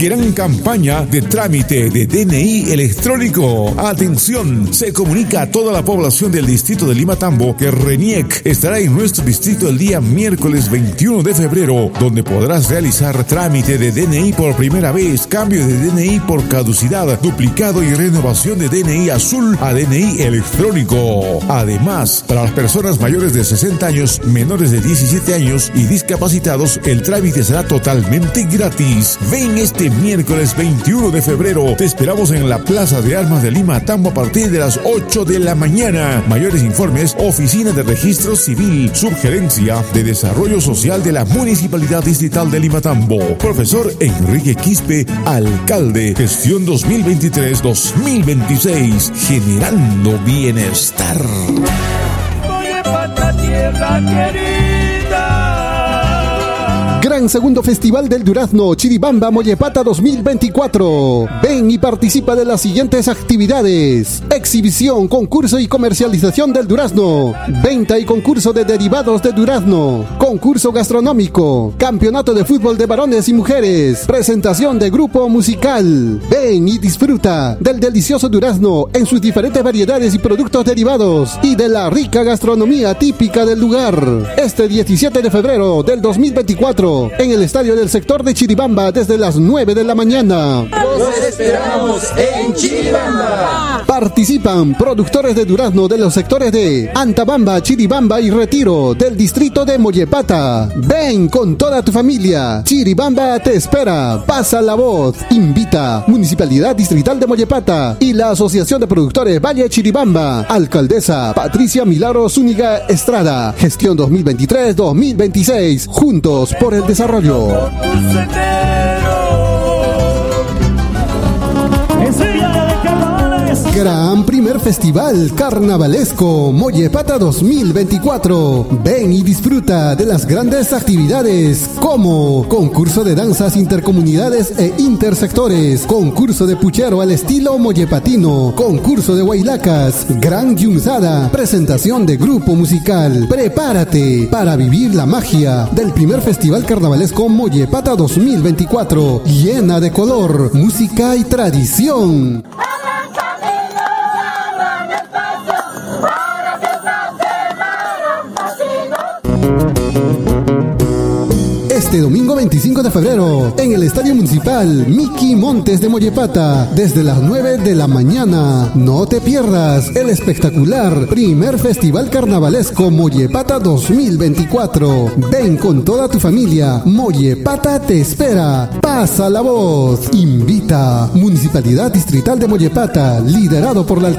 Gran campaña de trámite de DNI electrónico. Atención, se comunica a toda la población del distrito de Lima Tambo que RENIEC estará en nuestro distrito el día miércoles 21 de febrero, donde podrás realizar trámite de DNI por primera vez, cambio de DNI por caducidad, duplicado y renovación de DNI azul a DNI electrónico. Además, para las personas mayores de 60 años, menores de 17 años y discapacitados, el trámite será totalmente gratis. Ven este miércoles 21 de febrero. Te esperamos en la Plaza de Armas de Lima, Tambo, a partir de las 8 de la mañana. Mayores informes, Oficina de Registro Civil, Subgerencia de Desarrollo Social de la Municipalidad Distrital de Lima, Tambo. Profesor Enrique Quispe, alcalde, gestión 2023-2026, generando bienestar. Pata tierra querida. Segundo Festival del Durazno Chiribamba Mollepata 2024. Ven y participa de las siguientes actividades. Exhibición, concurso y comercialización del durazno. Venta y concurso de derivados de durazno. Concurso gastronómico. Campeonato de fútbol de varones y mujeres. Presentación de grupo musical. Ven y disfruta del delicioso durazno en sus diferentes variedades y productos derivados y de la rica gastronomía típica del lugar. Este 17 de febrero del 2024 en el estadio del sector de Chiribamba desde las 9 de la mañana. Los esperamos en Chiribamba. Participan productores de durazno de los sectores de Antabamba, Chiribamba y Retiro del distrito de Mollepata. Ven con toda tu familia. Chiribamba te espera. Pasa la voz. Invita Municipalidad Distrital de Mollepata y la Asociación de Productores Valle Chiribamba. Alcaldesa Patricia Milaro Zúñiga Estrada. Gestión 2023-2026. Juntos por el desarrollo. Tu Gran primer festival carnavalesco Mollepata 2024. Ven y disfruta de las grandes actividades como concurso de danzas intercomunidades e intersectores, concurso de puchero al estilo mollepatino, concurso de huaylacas, gran yunzada, presentación de grupo musical. Prepárate para vivir la magia del primer festival carnavalesco Mollepata 2024, llena de color, música y tradición. Este domingo 25 de febrero, en el Estadio Municipal Miki Montes de Mollepata, desde las 9 de la mañana. No te pierdas el espectacular primer Festival Carnavalesco Mollepata 2024. Ven con toda tu familia. Mollepata te espera. Pasa la voz. Invita. Municipalidad Distrital de Mollepata, liderado por la.